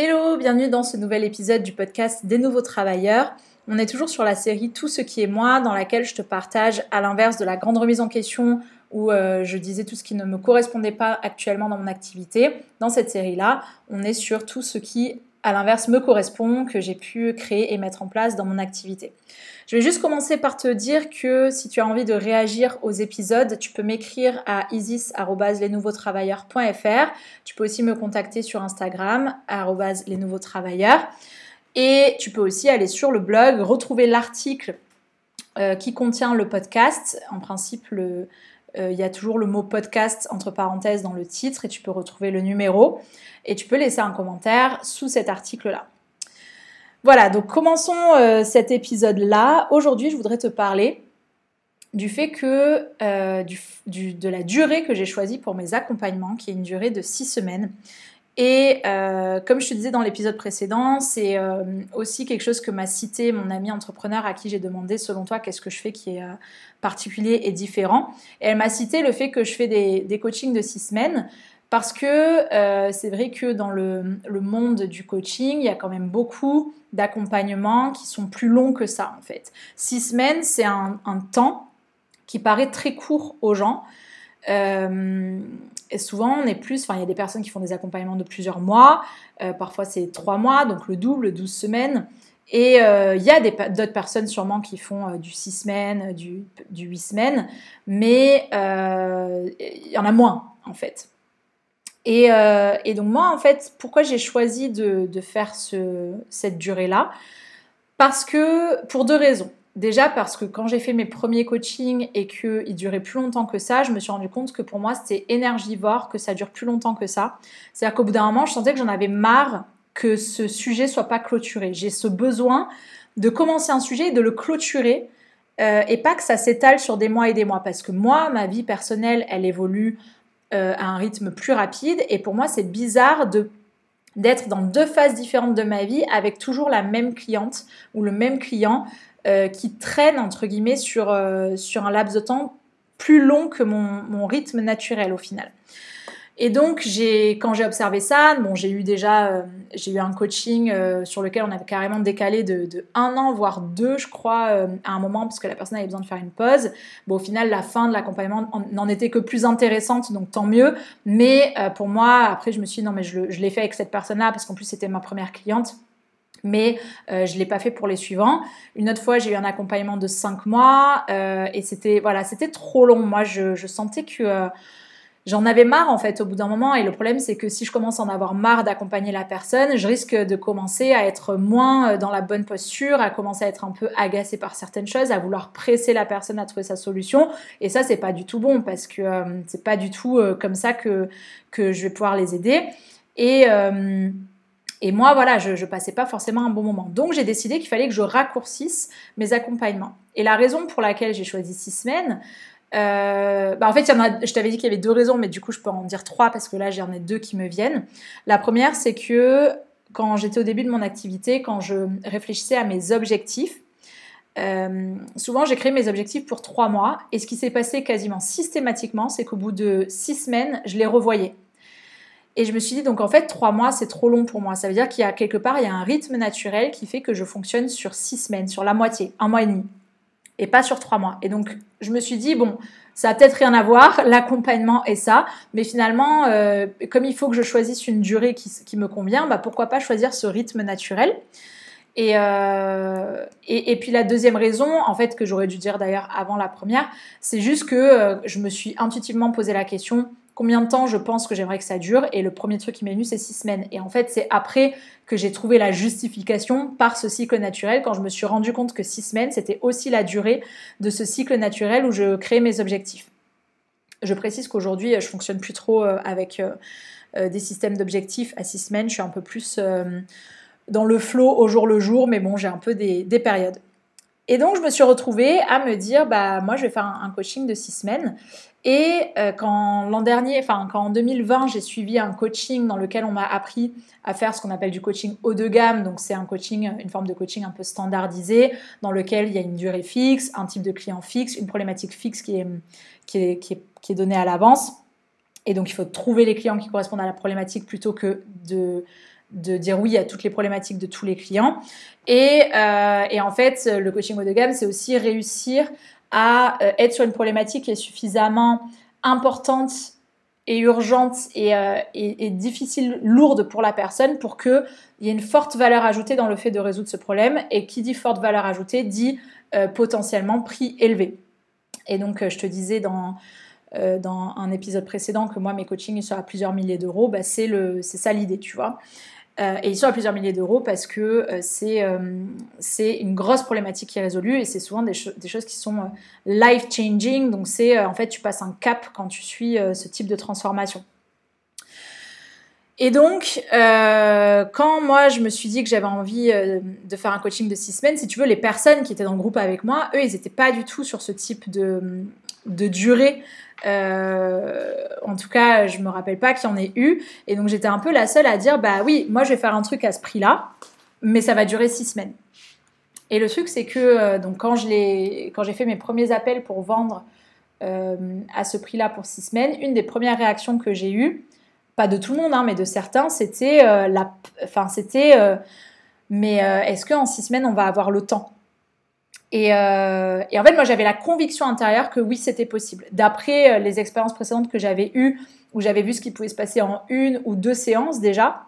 Hello, bienvenue dans ce nouvel épisode du podcast des nouveaux travailleurs. On est toujours sur la série Tout ce qui est moi, dans laquelle je te partage, à l'inverse de la grande remise en question où euh, je disais tout ce qui ne me correspondait pas actuellement dans mon activité. Dans cette série-là, on est sur tout ce qui, à l'inverse, me correspond, que j'ai pu créer et mettre en place dans mon activité. Je vais juste commencer par te dire que si tu as envie de réagir aux épisodes, tu peux m'écrire à isis.lesnouveautravailleurs.fr. Tu peux aussi me contacter sur Instagram, lesnouveautravailleurs. Et tu peux aussi aller sur le blog, retrouver l'article euh, qui contient le podcast. En principe, euh, il y a toujours le mot podcast entre parenthèses dans le titre et tu peux retrouver le numéro. Et tu peux laisser un commentaire sous cet article-là. Voilà, donc commençons euh, cet épisode-là. Aujourd'hui, je voudrais te parler du fait que euh, de la durée que j'ai choisie pour mes accompagnements, qui est une durée de six semaines. Et euh, comme je te disais dans l'épisode précédent, c'est aussi quelque chose que m'a cité mon ami entrepreneur à qui j'ai demandé selon toi qu'est-ce que je fais qui est particulier et différent. Et elle m'a cité le fait que je fais des, coachings de six semaines parce que euh, c'est vrai que dans le, monde du coaching, il y a quand même beaucoup d'accompagnements qui sont plus longs que ça en fait. Six semaines, c'est un, temps qui paraît très court aux gens. Euh, et souvent, on est plus, enfin, il y a des personnes qui font des accompagnements de plusieurs mois, euh, parfois c'est trois mois, donc le double, 12 semaines. Et il y a d'autres personnes sûrement qui font du six semaines, du, du 8 semaines, mais il y en a moins en fait. Euh, et, donc moi, en fait, pourquoi j'ai choisi de, faire cette durée-là? Parce que, pour deux raisons. Déjà parce que quand j'ai fait mes premiers coachings et qu'ils duraient plus longtemps que ça, je me suis rendu compte que pour moi c'était énergivore, que ça dure plus longtemps que ça. C'est-à-dire qu'au bout d'un moment, je sentais que j'en avais marre que ce sujet soit pas clôturé. J'ai ce besoin de commencer un sujet et de le clôturer euh, et pas que ça s'étale sur des mois et des mois. Parce que moi, ma vie personnelle, elle évolue euh, à un rythme plus rapide. Et pour moi, c'est bizarre d'être dans deux phases différentes de ma vie avec toujours la même cliente ou le même client euh, qui traîne entre guillemets sur, euh, sur un laps de temps plus long que mon, mon rythme naturel au final. Et donc, j'ai, quand j'ai observé ça, bon, j'ai eu déjà euh, j'ai eu un coaching sur lequel on avait carrément décalé de, un an, voire deux, je crois, à un moment, parce que la personne avait besoin de faire une pause. Bon, au final, la fin de l'accompagnement n'en était que plus intéressante, donc tant mieux. Mais pour moi, après, je me suis dit, non, mais je, je l'ai fait avec cette personne-là, parce qu'en plus, c'était ma première cliente mais je ne l'ai pas fait pour les suivants. Une autre fois, j'ai eu un accompagnement de cinq mois et c'était voilà, c'était trop long. Moi, je, sentais que J'en avais marre en fait au bout d'un moment et le problème c'est que si je commence à en avoir marre d'accompagner la personne, je risque de commencer à être moins euh, dans la bonne posture, à commencer à être un peu agacée par certaines choses, à vouloir presser la personne à trouver sa solution et ça c'est pas du tout bon parce que euh, c'est pas du tout euh, comme ça que, que je vais pouvoir les aider et et moi, voilà, je, je passais pas forcément un bon moment. Donc, j'ai décidé qu'il fallait que je raccourcisse mes accompagnements. Et la raison pour laquelle j'ai choisi six semaines, euh, bah en fait, je t'avais dit qu'il y avait deux raisons, mais du coup, je peux en dire trois parce que là, j'en ai deux qui me viennent. La première, c'est que quand j'étais au début de mon activité, quand je réfléchissais à mes objectifs, euh, souvent j'ai créé mes objectifs pour trois mois et ce qui s'est passé quasiment systématiquement, c'est qu'au bout de six semaines, je les revoyais. Et je me suis dit, donc en fait, trois mois, c'est trop long pour moi. Ça veut dire qu'il y a quelque part, il y a un rythme naturel qui fait que je fonctionne sur six semaines, sur la moitié, un mois et demi et pas sur trois mois. Et donc, je me suis dit, bon, ça a peut-être rien à voir, l'accompagnement et ça, mais finalement, euh, comme il faut que je choisisse une durée qui, me convient, bah pourquoi pas choisir ce rythme naturel? Et, euh, et, et, puis la deuxième raison, en fait, que j'aurais dû dire d'ailleurs avant la première, c'est juste que euh, je me suis intuitivement posé la question, combien de temps je pense que j'aimerais que ça dure Et le premier truc qui m'est venu, c'est six semaines. Et en fait, c'est après que j'ai trouvé la justification par ce cycle naturel, quand je me suis rendu compte que six semaines, c'était aussi la durée de ce cycle naturel où je crée mes objectifs. Je précise qu'aujourd'hui, je fonctionne plus trop euh, avec euh, euh, des systèmes d'objectifs à six semaines. Je suis un peu plus dans le flow au jour le jour, mais bon, j'ai un peu des, des périodes. Et donc, je me suis retrouvée à me dire, bah, moi, je vais faire un, coaching de six semaines. Et euh, quand l'an dernier, enfin, quand en 2020, j'ai suivi un coaching dans lequel on m'a appris à faire ce qu'on appelle du coaching haut de gamme. Donc, c'est un coaching, une forme de coaching un peu standardisé, dans lequel il y a une durée fixe, un type de client fixe, une problématique fixe qui est, qui est, qui est, qui est donnée à l'avance. Et donc, il faut trouver les clients qui correspondent à la problématique plutôt que de de dire oui à toutes les problématiques de tous les clients. Et, et en fait, le coaching haut de gamme, c'est aussi réussir à être sur une problématique qui est suffisamment importante et urgente euh, et, difficile, lourde pour la personne pour qu'il y ait une forte valeur ajoutée dans le fait de résoudre ce problème. Et qui dit forte valeur ajoutée dit euh, potentiellement prix élevé. Et donc, euh, je te disais dans, dans un épisode précédent que moi, mes coachings sont à plusieurs milliers d'euros. Bah, c'est ça l'idée, tu vois. Euh, et ils sont à plusieurs milliers d'euros parce que euh, euh, c'est une grosse problématique qui est résolue et c'est souvent des, des, choses qui sont life-changing. Donc c'est en fait tu passes un cap quand tu suis ce type de transformation. Et donc, quand moi je me suis dit que j'avais envie de faire un coaching de six semaines, si tu veux, les personnes qui étaient dans le groupe avec moi, eux, ils n'étaient pas du tout sur ce type de, de durée euh, en tout cas, je me rappelle pas qu'il y en ait eu. Et donc, j'étais un peu la seule à dire, bah oui, moi, je vais faire un truc à ce prix-là, mais ça va durer six semaines. Et le truc, c'est que euh, donc quand j'ai fait mes premiers appels pour vendre euh, à ce prix-là pour six semaines, une des premières réactions que j'ai eues, pas de tout le monde, hein, mais de certains, c'était la, enfin c'était, mais est-ce qu'en six semaines on va avoir le temps? Euh, et, en fait, moi, j'avais la conviction intérieure que oui, c'était possible. D'après euh, les expériences précédentes que j'avais eues, où j'avais vu ce qui pouvait se passer en une ou deux séances déjà,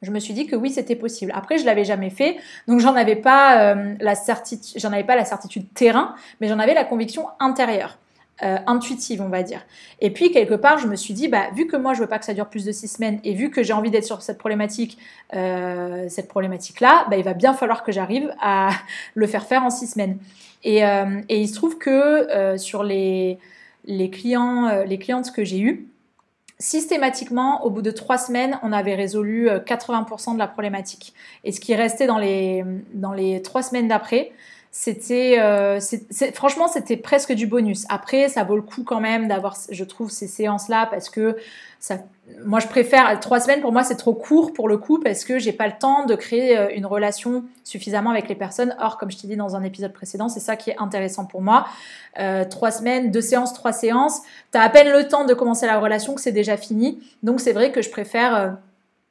je me suis dit que oui, c'était possible. Après, je l'avais jamais fait, donc j'en avais pas euh, la certitude, j'en avais pas la certitude terrain, mais j'en avais la conviction intérieure. Euh, intuitive, on va dire. Et puis, quelque part, je me suis dit, bah, vu que moi, je veux pas que ça dure plus de six semaines, et vu que j'ai envie d'être sur cette problématique, euh, cette problématique-là, bah, il va bien falloir que j'arrive à le faire faire en six semaines. Et, euh, il se trouve que sur les, les, clients, les clientes que j'ai eues, systématiquement, au bout de trois semaines, on avait résolu 80% de la problématique. Et ce qui restait dans les trois semaines d'après, c'était euh, franchement c'était presque du bonus. Après ça vaut le coup quand même d'avoir je trouve ces séances là parce que ça moi je préfère trois semaines pour moi c'est trop court pour le coup parce que j'ai pas le temps de créer euh, une relation suffisamment avec les personnes. Or comme je t'ai dit dans un épisode précédent c'est ça qui est intéressant pour moi. Euh, trois semaines, deux séances, trois séances, t'as à peine le temps de commencer la relation que c'est déjà fini. Donc c'est vrai que je préfère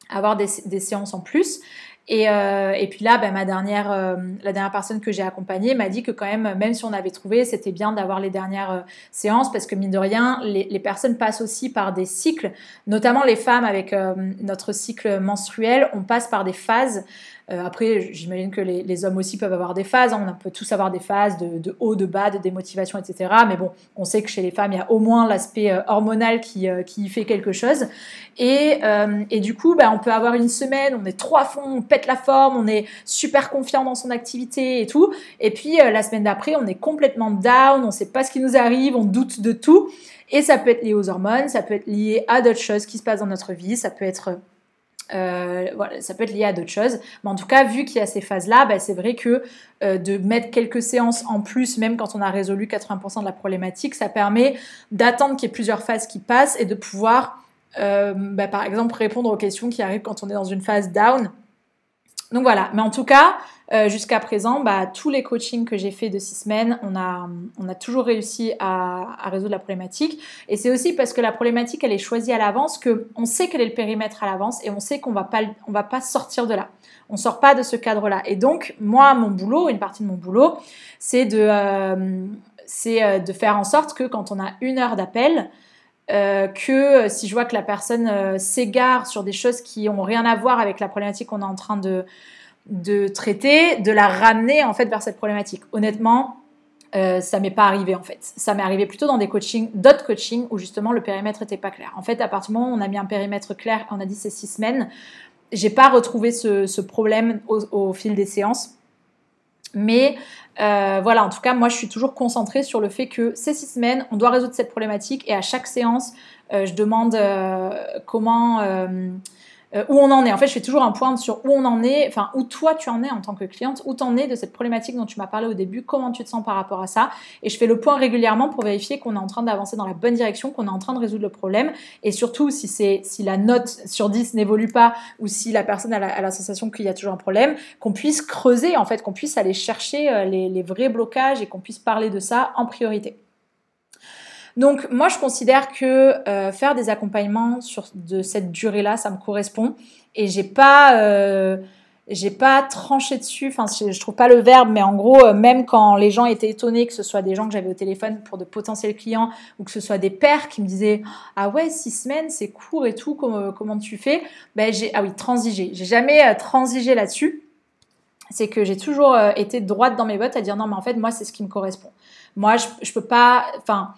avoir des séances en plus. Et, euh, et, puis là, ben, ma dernière, euh, la dernière personne que j'ai accompagnée m'a dit que quand même, même si on avait trouvé, c'était bien d'avoir les dernières euh, séances parce que mine de rien, les, les, personnes passent aussi par des cycles, notamment les femmes avec notre cycle menstruel, on passe par des phases euh, après, j'imagine que les, hommes aussi peuvent avoir des phases. Hein. On peut tous avoir des phases de, haut, de bas, de démotivation, etc. Mais bon, on sait que chez les femmes, il y a au moins l'aspect euh, hormonal qui, euh, qui fait quelque chose. Et, et du coup, bah, on peut avoir une semaine, on est trois fonds, on pète la forme, on est super confiant dans son activité et tout. Et puis la semaine d'après, on est complètement down, on ne sait pas ce qui nous arrive, on doute de tout. Et ça peut être lié aux hormones, ça peut être lié à d'autres choses qui se passent dans notre vie, ça peut être euh, voilà, ça peut être lié à d'autres choses. Mais en tout cas, vu qu'il y a ces phases-là, bah, c'est vrai que euh, de mettre quelques séances en plus, même quand on a résolu 80% de la problématique, ça permet d'attendre qu'il y ait plusieurs phases qui passent et de pouvoir, euh, bah, par exemple, répondre aux questions qui arrivent quand on est dans une phase down. Donc voilà, mais en tout cas, euh, jusqu'à présent, bah, tous les coachings que j'ai fait de six semaines, on a, toujours réussi à, résoudre la problématique. Et c'est aussi parce que la problématique, elle est choisie à l'avance, qu'on sait quel est le périmètre à l'avance et on sait qu'on on va pas sortir de là. On sort pas de ce cadre-là. Et donc, moi, mon boulot, une partie de mon boulot, c'est de, euh, euh, faire en sorte que quand on a une heure d'appel, que si je vois que la personne s'égare sur des choses qui ont rien à voir avec la problématique qu'on est en train de, de traiter, de la ramener en fait vers cette problématique. Honnêtement, euh, ça m'est pas arrivé en fait. Ça m'est arrivé plutôt dans des coachings, d'autres coachings où justement le périmètre était pas clair. En fait, à partir du moment où on a mis un périmètre clair, on a dit c'est six semaines, j'ai pas retrouvé ce, problème au, fil des séances. Mais euh, voilà, en tout cas, moi je suis toujours concentrée sur le fait que ces six semaines, on doit résoudre cette problématique et à chaque séance, euh, je demande euh, comment euh, où on en est. En fait, je fais toujours un point sur où on en est, enfin où toi tu en es en tant que cliente, où tu en es de cette problématique dont tu m'as parlé au début, comment tu te sens par rapport à ça. Et je fais le point régulièrement pour vérifier qu'on est en train d'avancer dans la bonne direction, qu'on est en train de résoudre le problème. Et surtout, si, c'est, si la note sur 10 n'évolue pas ou si la personne a la, sensation qu'il y a toujours un problème, qu'on puisse creuser, en fait, qu'on puisse aller chercher euh, les vrais blocages et qu'on puisse parler de ça en priorité. Donc moi je considère que euh, faire des accompagnements sur de cette durée-là, ça me correspond et j'ai pas euh, j'ai pas tranché dessus, enfin je, trouve pas le verbe, mais en gros, euh, même quand les gens étaient étonnés que ce soit des gens que j'avais au téléphone pour de potentiels clients ou que ce soit des pères qui me disaient ah ouais six semaines c'est court et tout, comment, tu fais? Ben ah oui transigé, j'ai jamais transigé là-dessus. C'est que j'ai toujours été droite dans mes bottes à dire non mais en fait moi c'est ce qui me correspond. Moi je, je peux pas, enfin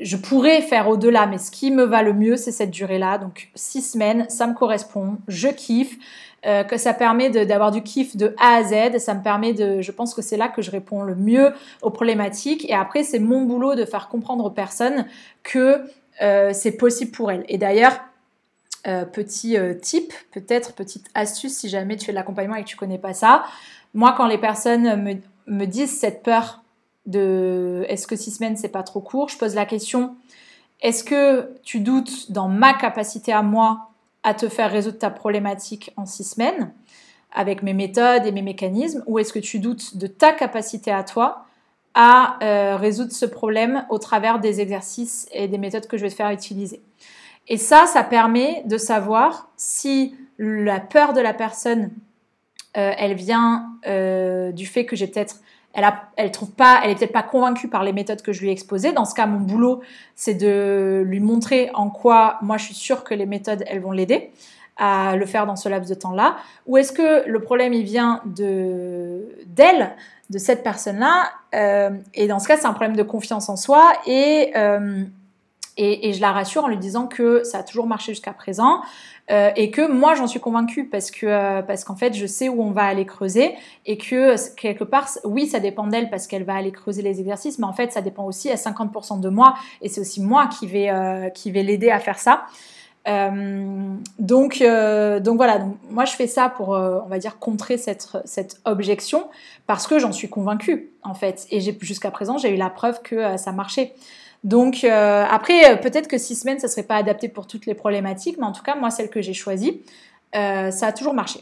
je pourrais faire au-delà, mais ce qui me va le mieux, c'est cette durée-là. Donc six semaines, ça me correspond, je kiffe, euh, que ça permet d'avoir du kiff de A à Z, ça me permet de, je pense que c'est là que je réponds le mieux aux problématiques. Et après, c'est mon boulot de faire comprendre aux personnes que euh, c'est possible pour elles. Et d'ailleurs, euh, petit tip, peut-être petite astuce, si jamais tu fais de l'accompagnement et que tu connais pas ça. Moi, quand les personnes me, me disent cette peur de est-ce que six semaines c'est pas trop court, je pose la question est-ce que tu doutes dans ma capacité à moi à te faire résoudre ta problématique en six semaines avec mes méthodes et mes mécanismes ou est-ce que tu doutes de ta capacité à toi à euh, résoudre ce problème au travers des exercices et des méthodes que je vais te faire utiliser? Et ça, ça permet de savoir si la peur de la personne, euh, elle vient euh, du fait que j'ai peut-être elle a, elle trouve pas, est peut-être pas convaincue par les méthodes que je lui ai exposées. Dans ce cas, mon boulot, c'est de lui montrer en quoi moi je suis sûre que les méthodes, elles vont l'aider à le faire dans ce laps de temps-là. Ou est-ce que le problème, il vient de d'elle, de cette personne-là euh, Et dans ce cas, c'est un problème de confiance en soi et euh, et, je la rassure en lui disant que ça a toujours marché jusqu'à présent, euh, et que moi j'en suis convaincue parce que euh, parce qu'en fait je sais où on va aller creuser et que quelque part oui ça dépend d'elle parce qu'elle va aller creuser les exercices mais en fait ça dépend aussi à 50% de moi et c'est aussi moi qui vais euh, qui vais l'aider à faire ça. Donc donc voilà. Moi je fais ça pour on va dire contrer cette cette objection parce que j'en suis convaincue en fait. Et jusqu'à présent j'ai eu la preuve que ça marchait donc euh, après, euh, peut-être que six semaines, ça serait pas adapté pour toutes les problématiques, mais en tout cas, moi, celle que j'ai choisie, euh, ça a toujours marché.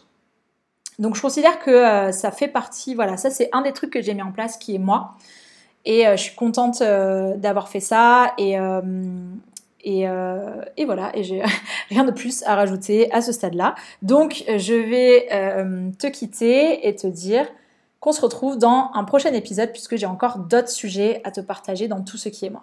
Donc je considère que ça fait partie, voilà, ça c'est un des trucs que j'ai mis en place qui est moi. Et je suis contente d'avoir fait ça. Et, et, et, voilà, et j'ai rien de plus à rajouter à ce stade-là. Donc je vais te quitter et te dire qu'on se retrouve dans un prochain épisode puisque j'ai encore d'autres sujets à te partager dans tout ce qui est moi.